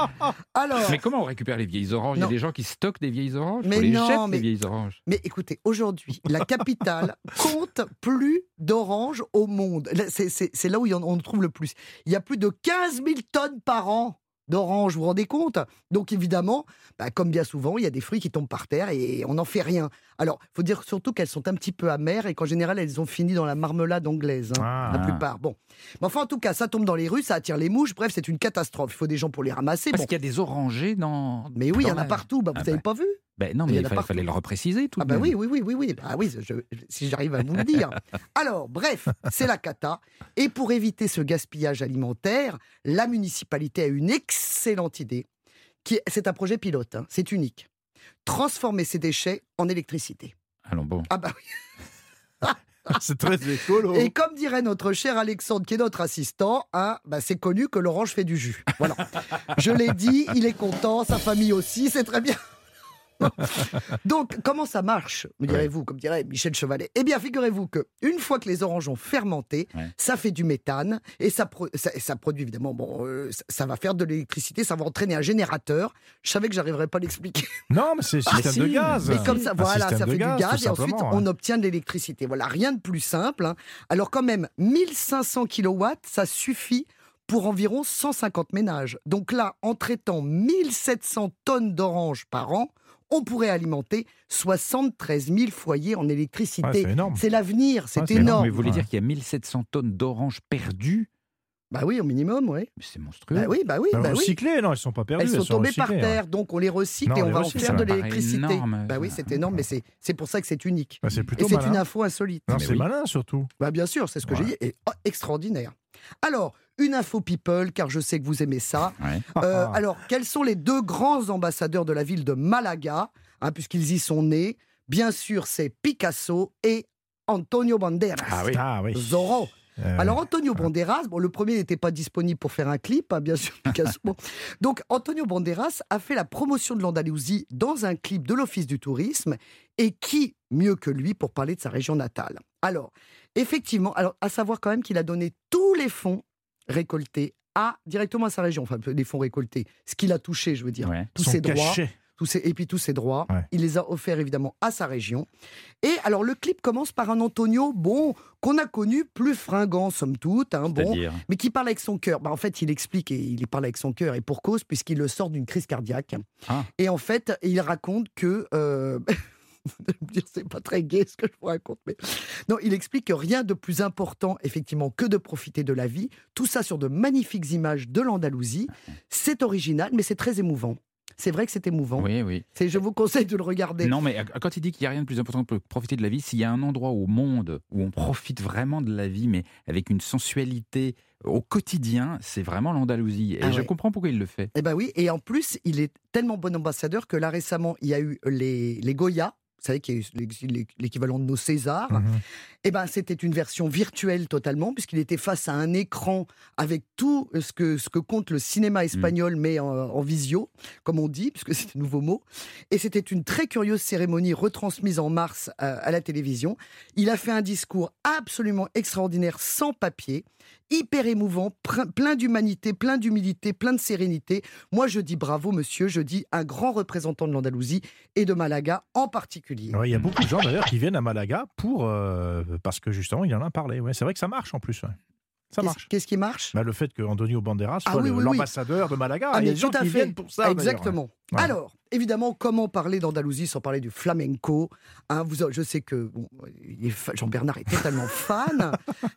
alors, Mais comment on récupère les vieilles oranges? Il y a des gens qui stockent des vieilles oranges? Mais On les non, jette, mais- les vieilles oranges. mais écoutez, aujourd'hui, la capitale compte plus d'oranges au monde. C'est là où on trouve le plus. Il y a plus de 15 000 tonnes par an d'oranges, vous vous rendez compte? Donc évidemment, bah, comme bien souvent, il y a des fruits qui tombent par terre et on n'en fait rien. Alors, il faut dire surtout qu'elles sont un petit peu amères et qu'en général, elles ont fini dans la marmelade anglaise, hein, Ah. la plupart. Bon. Mais enfin, en tout cas, ça tombe dans les rues, ça attire les mouches, bref, c'est une catastrophe. Il faut des gens pour les ramasser. Parce Bon. qu'il y a des orangers dans. Mais oui, il y en a la- partout, bah, vous Ah n'avez bah. pas vu? Ben non, mais il fallait, le repréciser tout Ah de bah même. oui, oui, oui, oui, oui. Ah oui, je- si j'arrive à vous le dire. Alors, bref, c'est la cata. Et pour éviter ce gaspillage alimentaire, la municipalité a une excellente idée. Qui est- C'est un projet pilote, hein, c'est unique. Transformer ces déchets en électricité. Allons bon. Ah bah oui. C'est très écolo. Et comme dirait notre cher Alexandre, qui est notre assistant, hein, bah c'est connu que l'orange fait du jus. Voilà. Je l'ai dit, il est content, sa famille aussi, c'est très bien. Donc, comment ça marche, me direz-vous, comme dirait Michel Chevalet? Eh bien, figurez-vous que une fois que les oranges ont fermenté, Ouais. ça fait du méthane et ça, pro- ça, ça produit évidemment, bon, euh, ça, ça va faire de l'électricité, ça va entraîner un générateur. Je savais que j'arriverais pas à l'expliquer. Non, mais c'est Ah, système si. de gaz. Mais comme ça, voilà, ça fait gaz, du gaz et ensuite on obtient de l'électricité. Voilà, rien de plus simple. hein. Alors quand même, 1500 kilowatts, ça suffit pour environ 150 ménages. Donc là, en traitant 1700 tonnes d'oranges par an, on pourrait alimenter 73 000 foyers en Ouais, électricité. c'est énorme. c'est l'avenir, c'est Ouais, c'est non, énorme. mais vous voulez dire qu'il y a 1700 tonnes d'oranges perdues? Bah oui, au minimum, oui. Mais c'est monstrueux. Bah oui, bah oui, Bah, bah oui. recyclés, non, ils sont pas perdus. Elles sont tombées par recyclées, hein. terre, donc on les recycle Non, et on va en faire ça de l'électricité. énorme, Bah oui, c'est énorme, mais c'est c'est pour ça que c'est unique. Bah, c'est Et plutôt c'est malin. une info insolite. Non, Mais c'est oui. malin surtout. Bah bien sûr, c'est ce que Ouais. j'ai dit, et oh, extraordinaire. Alors, une info people, car je sais que vous aimez ça. Ouais. Euh, Ah. alors, quels sont les deux grands ambassadeurs de la ville de Malaga, hein, puisqu'ils y sont nés? Bien sûr, c'est Picasso et Antonio Banderas. Ah oui. Ah oui. Zorro. Euh, Alors Antonio Banderas, bon, le premier n'était pas disponible pour faire un clip, hein, bien sûr, Picasso. Bon. Donc Antonio Banderas a fait la promotion de l'Andalousie dans un clip de l'Office du tourisme, et qui mieux que lui pour parler de sa région natale? Alors, effectivement, alors à savoir quand même qu'il a donné tous les fonds récoltés à directement à sa région, enfin les fonds récoltés, ce qu'il a touché, je veux dire, Ouais. tous son ses droits tous ses- et puis tous ses droits. Ouais. Il les a offerts évidemment à sa région. Et alors le clip commence par un Antonio, bon, qu'on a connu plus fringant somme toute, hein, bon, mais qui parle avec son cœur. Bah, en fait, il explique et il parle avec son cœur et pour cause puisqu'il le sort d'une crise cardiaque. Ah. Et en fait, il raconte que euh, vous allez me dire, c'est pas très gai ce que je vous raconte, mais non, il explique que rien de plus important, effectivement, que de profiter de la vie. Tout ça sur de magnifiques images de l'Andalousie. C'est original, mais c'est très émouvant. C'est vrai que c'est émouvant. Oui, oui. C'est, je vous conseille de le regarder. Non, mais quand il dit qu'il n'y a rien de plus important que de profiter de la vie, s'il y a un endroit au monde où on profite vraiment de la vie, mais avec une sensualité au quotidien, c'est vraiment l'Andalousie. Et Ah je ouais. comprends pourquoi il le fait. Eh ben oui, et en plus, il est tellement bon ambassadeur que là récemment, il y a eu les, les Goya. Vous savez qu'il y a eu l'é- l'équivalent de nos Césars. Mhm. Eh ben, c'était une version virtuelle totalement, puisqu'il était face à un écran avec tout ce que, ce que compte le cinéma espagnol, mais en, en visio, comme on dit, puisque c'est un nouveau mot. Et c'était une très curieuse cérémonie retransmise en mars euh, à la télévision. Il a fait un discours absolument extraordinaire, sans papier, hyper émouvant, plein d'humanité, plein d'humilité, plein de sérénité. Moi, je dis bravo, monsieur, je dis un grand représentant de l'Andalousie et de Malaga en particulier. Il y a beaucoup de gens d'ailleurs qui viennent à Malaga pour euh, parce que justement il en a parlé. C'est vrai que ça marche en plus. Ça Qu'est-ce- marche. Qu'est-ce qui marche? Bah, le fait que Antonio Banderas soit Ah oui, oui, oui. l'ambassadeur de Malaga, Ah, il y a mais des gens tout à qui viennent pour ça. Exactement. Ouais. Alors, évidemment, comment parler d'Andalousie sans parler du flamenco Hein, vous, Je sais que bon, Jean-Bernard est totalement fan.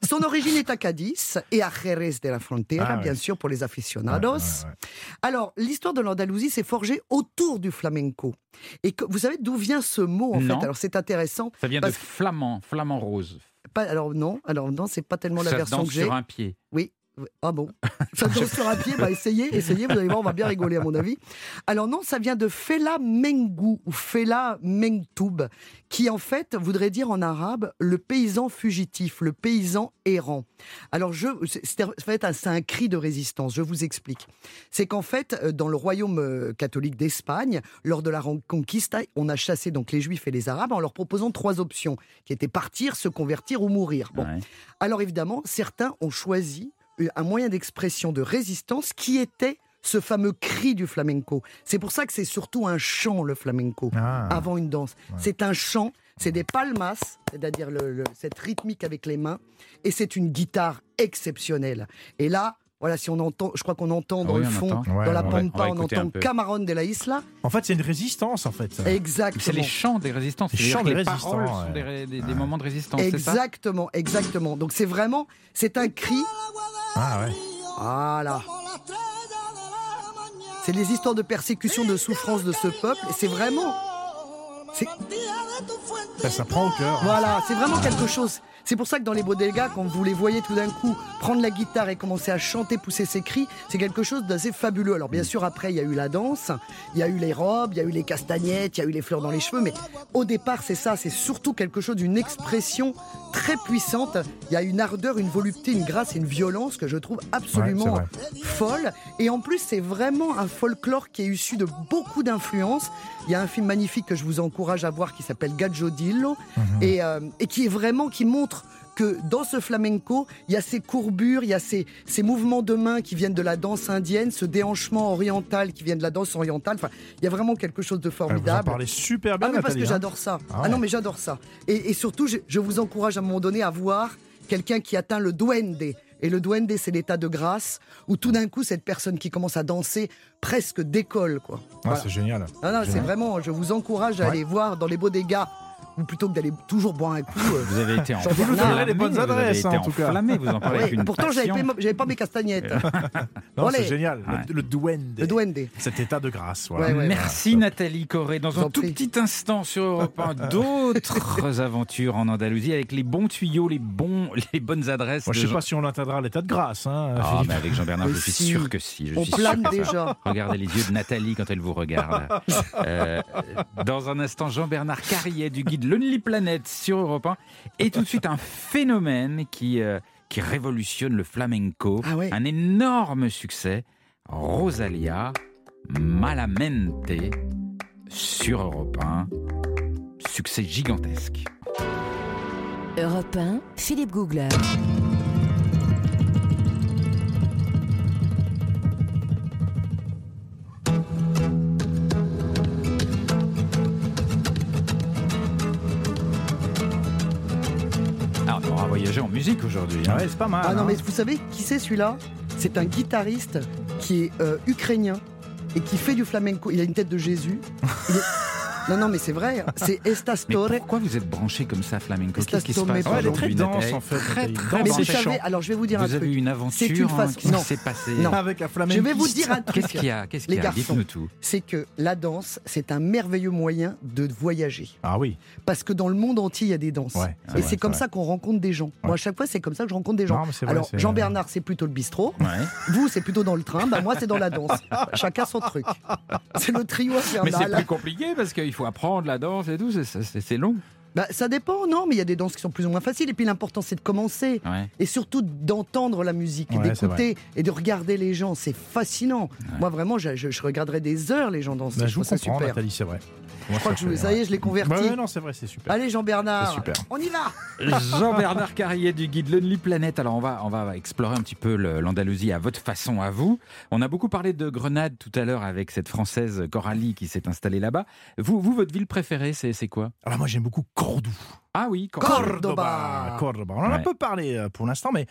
Son origine est à Cadiz et à Jerez de la Frontera, Ah ouais. bien sûr, pour les aficionados. ouais, ouais. Alors, l'histoire de l'Andalousie s'est forgée autour du flamenco. Et que, vous savez d'où vient ce mot, en Non. fait? Alors, c'est intéressant. Ça vient Parce de flamand, flamand rose. Pas, alors, non, alors non, c'est pas tellement la Ça version que j'ai. sur un pied. Oui. Ah bon Ça danse sur un pied, bah essayez, essayez, vous allez voir, on va bien rigoler à mon avis. Alors non, ça vient de Fela Mengu ou Fela Mengtoub, qui en fait voudrait dire en arabe le paysan fugitif, le paysan errant. Alors je, c'est c'est- en fait un- cri de résistance, je vous explique. C'est qu'en fait, euh, dans le royaume euh, catholique d'Espagne, lors de la Reconquista, on a chassé donc les juifs et les arabes en leur proposant trois options, qui étaient partir, se convertir ou mourir. Bon, Ouais. alors évidemment, certains ont choisi un moyen d'expression de résistance qui était ce fameux cri du flamenco. C'est pour ça que c'est surtout un chant, le flamenco, Ah. avant une danse. C'est un chant, c'est des palmas, c'est-à-dire cette rythmique avec les mains, et c'est une guitare exceptionnelle. Et là, Voilà, si on entend, je crois qu'on entend dans Oui, le on fond, entend. Ouais, dans la ouais, pampa, on va on, entend. Camarón de la Isla. En fait, c'est une résistance, en fait. Exactement. C'est les chants des résistants. Les chants des les paroles sont des, ré- des- des moments de résistance, c'est ça? Exactement, exactement. Donc c'est vraiment, c'est un cri. Ah ouais. Voilà. C'est les histoires de persécution, de souffrance de ce peuple. Et c'est vraiment. Ça, ça prend au cœur. Voilà, c'est vraiment quelque chose. C'est pour ça que dans les bodegas, quand vous les voyez tout d'un coup prendre la guitare et commencer à chanter, pousser ses cris, c'est quelque chose d'assez fabuleux. Alors bien sûr, après, il y a eu la danse, il y a eu les robes, il y a eu les castagnettes, il y a eu les fleurs dans les cheveux, mais au départ, c'est ça, c'est surtout quelque chose d'une expression très puissante. Il y a une ardeur, une volupté, une grâce et une violence que je trouve absolument Ouais, folle. Et en plus, c'est vraiment un folklore qui est issu de beaucoup d'influences. Il y a un film magnifique que je vous encourage à voir qui s'appelle Gaggiodillo et, euh, et qui est vraiment qui montre que dans ce flamenco, il y a ces courbures, il y a ces, ces mouvements de main qui viennent de la danse indienne, ce déhanchement oriental qui vient de la danse orientale. Enfin, il y a vraiment quelque chose de Ah, Vous en formidable. parlez super bien, Ah mais parce que hein. j'adore ça. Ah Ah, non mais j'adore ça. Et, et surtout, je, je vous encourage à un moment donné à voir quelqu'un qui atteint le duende. Et le duende, c'est l'état de grâce où tout d'un coup, cette personne qui commence à danser presque décolle. Quoi. Ah, Voilà. c'est génial. Non, non, c'est vraiment, je vous encourage à Ouais. aller voir dans les beaux dégâts, ou plutôt que d'aller toujours boire un coup. euh, Vous avez été en. Vous les bonnes vous avez adresses, été hein, en tout cas. enflammé, vous en parlez ouais, avec une pourtant, j'avais pas, mes castagnettes. Non, c'est génial. Le, Ouais. le duende. le duende. Cet état de grâce. Voilà. Ouais, ouais. Merci Nathalie Corée. Dans un tout prie. petit instant sur Europe 1, d'autres aventures en Andalousie avec les bons tuyaux, les, bons, les bonnes adresses. Moi, je de sais Jean- pas si on atteindra l'état de grâce. Hein, Ah, mais avec Jean-Bernard, je suis si. sûr que si. Je On suis plane sûr. déjà. Regardez les yeux de Nathalie quand elle vous regarde. Euh, dans un instant, Jean-Bernard Carrier du guide Lonely Planet sur Europe 1. Et tout de suite, un phénomène qui, euh, qui révolutionne le flamenco. Ah ouais. Un énorme succès. Rosalia Malamente sur Europe 1. Succès gigantesque. Europe 1, Philippe Googler. En musique aujourd'hui. hein. Ouais, c'est pas mal. Ah non, hein. mais vous savez qui c'est celui-là? C'est un guitariste qui est euh, ukrainien et qui fait du flamenco. Il a une tête de Jésus. Il est- Non, non, mais c'est vrai. hein. C'est Mais Estastore. pourquoi vous êtes branché comme ça, flamenco Est-ce Qu'est-ce qui se passe Ouais, elle est très aujourd'hui, dense Nathalie en fait. Très, très Mais vous savez, alors je vais vous dire un Vous avez truc. eu une C'est aventure une hein, face- Qu'est-ce non. qui s'est passé Non. Avec un Je flamenco. vais vous dire un truc. Qu'est-ce qu'il y a Qu'est-ce qu'il Les y a garçons. Dites-nous tout. C'est que la danse, c'est un merveilleux moyen de voyager. Ah oui. Parce que dans le monde entier, il y a des danses. Ouais, et c'est comme vrai. ça qu'on rencontre des gens. Moi, à chaque fois, c'est comme ça que je rencontre des gens. Mais c'est Alors, c'est- Jean-Bernard, c'est plutôt le bistrot. Vous, c'est plutôt dans le train. Bah, moi, c'est dans la danse. Chacun son truc. C'est le trio Mais c'est infernal. plus compliqué parce qu'il faut apprendre la danse et tout, c'est- long. Bah, ça dépend, non, mais il y a des danses qui sont plus ou moins faciles. Et puis l'important, c'est de commencer. Ouais. Et surtout d'entendre la musique, Ouais, d'écouter et de regarder les gens. C'est fascinant. Moi, vraiment, je, je- je regarderais des heures les gens danser. Bah, je je vous trouve ça comprends, super. Nathalie, c'est vrai. Je crois que je- ça y est, je l'ai converti. Ouais, ouais, non, c'est vrai, c'est super. Allez, Jean-Bernard, C'est super. on y va Jean-Bernard Carrier du guide Lonely Planet. Alors on va, on va explorer un petit peu l'Andalousie à votre façon, à vous. On a beaucoup parlé de Grenade tout à l'heure avec cette Française Coralie qui s'est installée là-bas. Vous, vous, votre ville préférée, c'est c'est quoi? Alors moi, j'aime beaucoup Cordoue. Ah oui, Cordoba. Cordoba. On en a Ouais. un peu parlé euh, pour l'instant, mais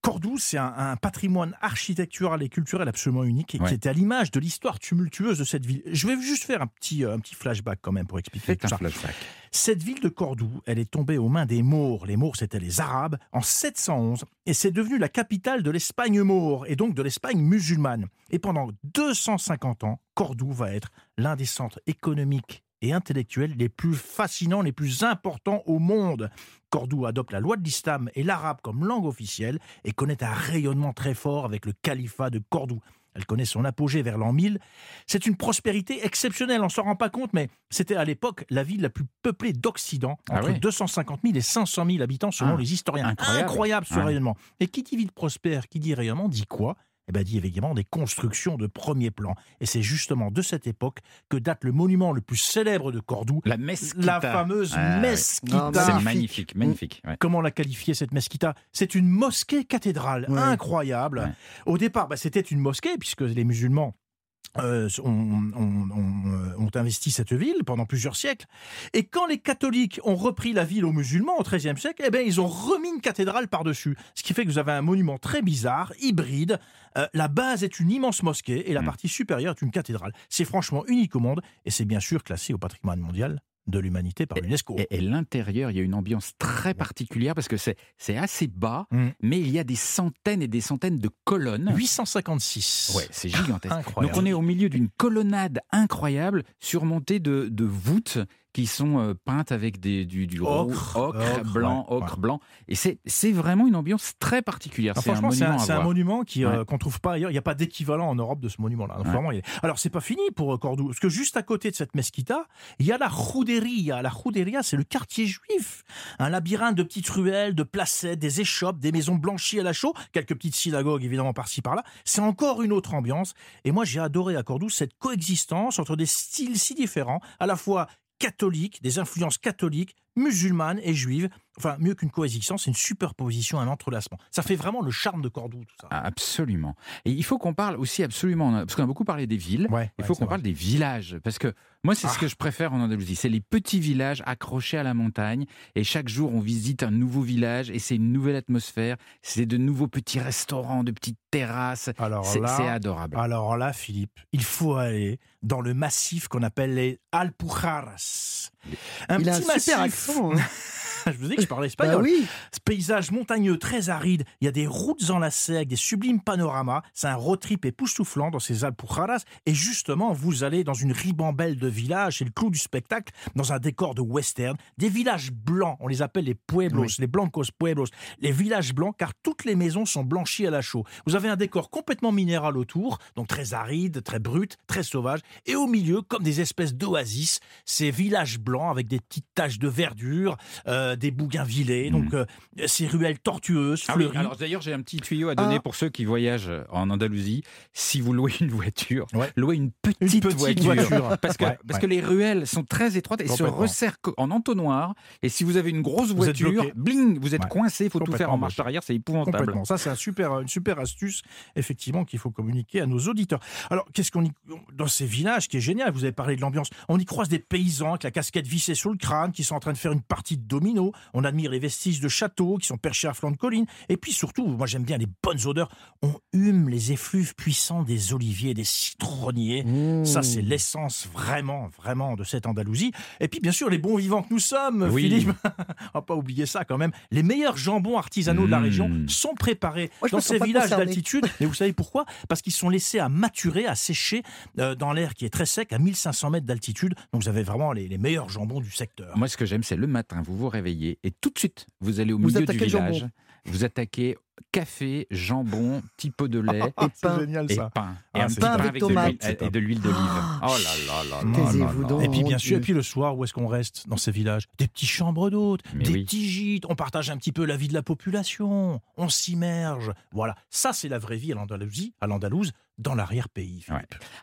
Cordoue, c'est un, un patrimoine architectural et culturel absolument unique et Ouais. qui était à l'image de l'histoire tumultueuse de cette ville. Je vais juste faire un petit, euh, un petit flashback quand même pour expliquer tout un ça. flashback. Cette ville de Cordoue, elle est tombée aux mains des Maures. Les Maures, c'était les Arabes, en 711, et c'est devenu la capitale de l'Espagne maure, et donc de l'Espagne musulmane. Et pendant 250 ans, Cordoue va être l'un des centres économiques et intellectuels les plus fascinants, les plus importants au monde. Cordoue adopte la loi de l'islam et l'arabe comme langue officielle et connaît un rayonnement très fort avec le califat de Cordoue. Elle connaît son apogée vers l'an 1000. C'est une prospérité exceptionnelle, on s'en rend pas compte, mais c'était à l'époque la ville la plus peuplée d'Occident, Ah entre oui. 250 000 et 500 000 habitants selon Ah, les historiens. incroyable. ce rayonnement. Et qui dit ville prospère, qui dit rayonnement, dit quoi? Eh ben, dit évidemment des constructions de premier plan. Et c'est justement de cette époque que date le monument le plus célèbre de Cordoue, La mesquita. la fameuse mesquita. C'est Magnifique. magnifique, magnifique. ouais. Comment la qualifier cette mesquita? C'est une mosquée cathédrale Ouais. incroyable. Ouais. Au départ, bah, c'était une mosquée puisque les musulmans euh, ont, euh, ont investi cette ville pendant plusieurs siècles. Et quand les catholiques ont repris la ville aux musulmans au XIIIe siècle, eh ben, ils ont remis une cathédrale par-dessus. Ce qui fait que vous avez un monument très bizarre, hybride. Euh, la base est une immense mosquée et la Mm. partie supérieure est une cathédrale. C'est franchement unique au monde et c'est bien sûr classé au patrimoine mondial de l'humanité par l'UNESCO. Et, et l'intérieur, il y a une ambiance très particulière parce que c'est c'est assez bas, Mm. mais il y a des centaines et des centaines de colonnes. 856. Ouais, c'est gigantesque. Incroyable. Donc on est au milieu d'une colonnade incroyable surmontée de, de voûtes qui sont euh, peintes avec des, du, du roux, Ocre, blanc, ouais, ocre, ouais. blanc. Et c'est vraiment une ambiance très particulière. Ah, C'est un c'est monument un, c'est un euh, qu'on trouve pas ailleurs. Il n'y a pas d'équivalent en Europe de ce monument-là. Est- Alors, c'est pas fini pour euh, Cordoue. Parce que juste à côté de cette mesquita, il y a la Juderia. La Juderia, c'est le quartier juif. Un labyrinthe de petites ruelles, de placettes, des échoppes, des maisons blanchies à la chaux, quelques petites synagogues, évidemment, par-ci, par-là. C'est encore une autre ambiance. Et moi, j'ai adoré à Cordoue cette coexistence entre des styles si différents, à la fois catholiques, des influences catholiques, musulmanes et juives. Enfin, mieux qu'une coexistence, c'est une superposition, un entrelacement. Ça fait vraiment le charme de Cordoue, tout ça. Ah, Absolument. Et il faut qu'on parle aussi absolument, parce qu'on a beaucoup parlé des villes, Ouais, il faut qu'on parle des villages. Parce que moi, c'est ce Ah. que je préfère en Andalousie. C'est les petits villages accrochés à la montagne. Et chaque jour, on visite un nouveau village et c'est une nouvelle atmosphère. C'est de nouveaux petits restaurants, de petites terrasses. Alors C'est là, c'est adorable. alors là, Philippe, il faut aller dans le massif qu'on appelle les Alpujarras. Un Il a un petit super massif. accent. hein. Je vous ai dit que je parlais Bah espagnol. oui. Ce paysage montagneux très aride, il y a des routes enlacées avec des sublimes panoramas. C'est un road trip époustouflant dans ces Alpujarras. Et justement, vous allez dans une ribambelle de villages, c'est le clou du spectacle, dans un décor de western. Des villages blancs, on les appelle les pueblos, Oui. les blancos pueblos. Les villages blancs, car toutes les maisons sont blanchies à la chaux. Vous avez un décor complètement minéral autour, donc très aride, très brut, très sauvage. Et au milieu, comme des espèces d'oasis, ces villages blancs avec des petites taches de verdure, euh, des bougainvillés, donc euh, ces ruelles tortueuses, Ah oui, alors d'ailleurs, j'ai un petit tuyau à donner Ah. pour ceux qui voyagent en Andalousie. Si vous louez une voiture, Ouais. louez une petite, Une petite voiture. Parce, que, Ouais, parce ouais. que les ruelles sont très étroites et se resserrent en entonnoir. Et si vous avez une grosse voiture, bling, vous êtes coincé, il faut tout faire en marche arrière, c'est épouvantable. Complètement. Ça, c'est un super, une super astuce, effectivement, qu'il faut communiquer à nos auditeurs. Alors, qu'est-ce qu'on y. Dans ces villages, qui est génial, vous avez parlé de l'ambiance, on y croise des paysans avec la casquette vissée sur le crâne, qui sont en train de faire une partie de domino. On admire les vestiges de châteaux qui sont perchés à flanc de colline. Et puis surtout, moi, j'aime bien les bonnes odeurs. On hume les effluves puissants des oliviers, des citronniers. Mmh. Ça, c'est l'essence vraiment, vraiment de cette Andalousie. Et puis, bien sûr, les bons vivants que nous sommes, Oui. Philippe. On va pas oublier ça quand même. Les meilleurs jambons artisanaux de la Mmh. région sont préparés Moi, dans ces villages d'altitude. Mais vous savez pourquoi? Parce qu'ils sont laissés à maturer, à sécher euh, dans l'air qui est très sec, à 1500 mètres d'altitude. Donc, vous avez vraiment les, les meilleurs jambons du secteur. Moi, ce que j'aime, c'est le matin, vous vous réveillez et tout de suite, vous allez au Vous milieu du village. jambon. Vous attaquez café, jambon, petit pot de lait Et pain. génial et pain. Et Ah, un c'est petit pain pain avec avec, de l'huile- tomate. et de l'huile d'olive. Ah. Oh là là là là Taisez-vous là là. donc. Et puis bien sûr, et puis le soir, où est-ce qu'on reste dans ces villages? Des petits chambres d'hôtes, des oui. petits gîtes, on partage un petit peu la vie de la population, on s'immerge. Voilà, ça c'est la vraie vie à l'Andalousie, à l'Andalouse, dans l'arrière-pays.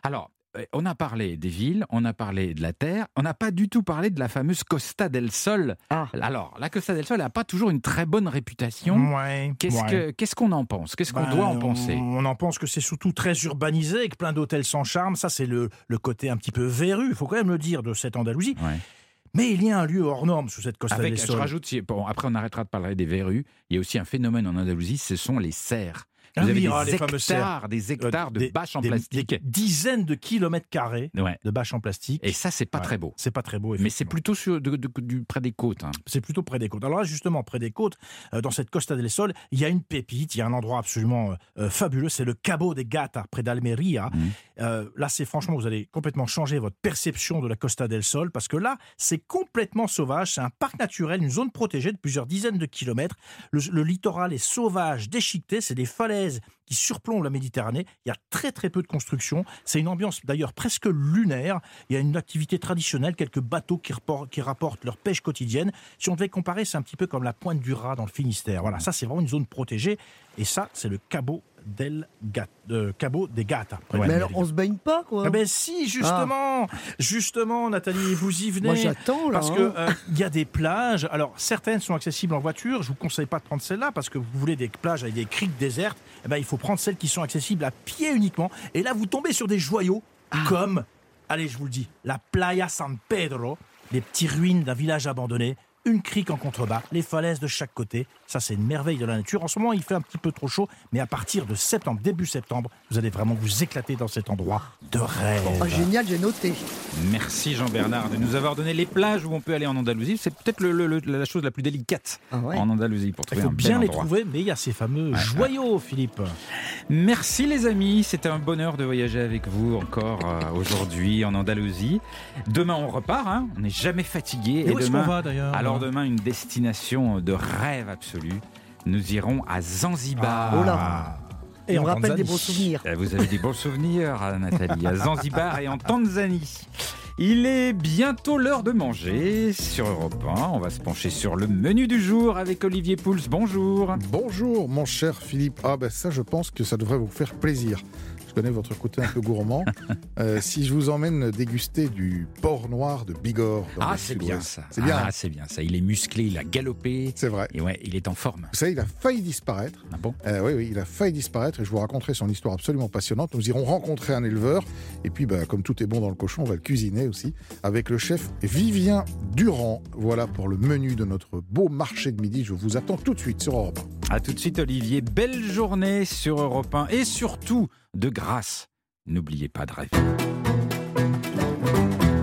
Alors, on a parlé des villes, on a parlé de la terre, on n'a pas du tout parlé de la fameuse Costa del Sol. Ah. Alors, la Costa del Sol n'a pas toujours une très bonne réputation. Ouais, Qu'est-ce ouais. qu'on en pense? Qu'est-ce qu'on Ben, doit en penser? On en pense que c'est surtout très urbanisé, avec plein d'hôtels sans charme. Ça, c'est le, le côté un petit peu verru, il faut quand même le dire, de cette Andalousie. Ouais. Mais il y a un lieu hors norme sous cette Costa Avec, del je Sol. rajoute, si- bon, après on arrêtera de parler des verrues, il y a aussi un phénomène en Andalousie, ce sont les serres. Ah Vous avez oui, des, ah, serres. hectares, des hectares de Des- bâches en des- plastique. des dizaines de kilomètres carrés Ouais. de bâches en plastique. Et ça, c'est pas Ouais, très beau. C'est pas très beau. Mais c'est plutôt sur, de- de- du, près des côtes. hein. C'est plutôt près des côtes. Alors là, justement, près des côtes, euh, dans cette Costa del Sol, il y a une pépite, il y a un endroit absolument euh, euh, fabuleux, c'est le Cabo de Gata, près d'Almeria. Euh, là, c'est franchement, vous allez complètement changer votre perception de la Costa del Sol, parce que là, c'est complètement sauvage, c'est un parc naturel, une zone protégée de plusieurs dizaines de kilomètres. Le, le littoral est sauvage, déchiqueté, c'est des falaises qui surplombent la Méditerranée. Il y a très très peu de construction. C'est une ambiance d'ailleurs presque lunaire. Il y a une activité traditionnelle, quelques bateaux qui, rapportent leur pêche quotidienne. Si on devait comparer, c'est un petit peu comme la pointe du rat dans le Finistère. Voilà, ça c'est vraiment une zone protégée. Et ça, c'est le Cabo del Gat, euh, Cabo des Gata. Mais alors, on se baigne pas, quoi. Ah ben si, justement, justement, Nathalie, vous y venez. Moi, j'attends, là. Parce hein. que euh, il y a des plages. Alors certaines sont accessibles en voiture. Je vous conseille pas de prendre celle-là parce que vous voulez des plages avec des criques désertes. Eh ben il faut prendre celles qui sont accessibles à pied uniquement. Et là vous tombez sur des joyaux comme, allez, je vous le dis, la Playa San Pedro, les petites ruines d'un village abandonné, une crique en contrebas, les falaises de chaque côté. Ça, c'est une merveille de la nature. En ce moment, il fait un petit peu trop chaud, mais à partir de septembre, début septembre, vous allez vraiment vous éclater dans cet endroit de rêve. Oh, génial, j'ai noté. Merci Jean-Bernard de nous avoir donné les plages où on peut aller en Andalousie. C'est peut-être le- le- le- la chose la plus délicate Ah ouais. en Andalousie pour Il trouver faut un bien bel les endroit. trouver, mais il y a ces fameux joyaux, Philippe. Merci les amis, c'était un bonheur de voyager avec vous encore euh, aujourd'hui en Andalousie. Demain on repart, hein. on n'est jamais fatigué. Et où est-ce demain, va, d'ailleurs? alors demain une destination de rêve absolu. Nous irons à Zanzibar. Oh là. Et en me rappelle des Tanzanie. bons souvenirs. Eh, Vous avez des bons souvenirs, euh, Nathalie, à Zanzibar et en Tanzanie. Il est bientôt l'heure de manger sur Europe 1. On va se pencher sur le menu du jour avec Olivier Pouls. Bonjour. Bonjour mon cher Philippe. Ah ben ça je pense que ça devrait vous faire plaisir. Je connais votre côté un peu gourmand. Euh, si je vous emmène déguster du porc noir de Bigorre. dans Ah, c'est bien ça. C'est bien. Ah, hein c'est bien ça. Il est musclé, il a galopé. C'est vrai. Et ouais, il est en forme. Vous savez, il a failli disparaître. Ah bon? Euh, oui, oui, il a failli disparaître et je vous raconterai son histoire absolument passionnante. Nous irons rencontrer un éleveur et puis, bah, comme tout est bon dans le cochon, on va le cuisiner aussi avec le chef Vivien Durand. Voilà pour le menu de notre beau marché de midi. Je vous attends tout de suite sur Europe 1. À tout de suite, Olivier. Belle journée sur Europe 1 et surtout de grâce. N'oubliez pas de rêver.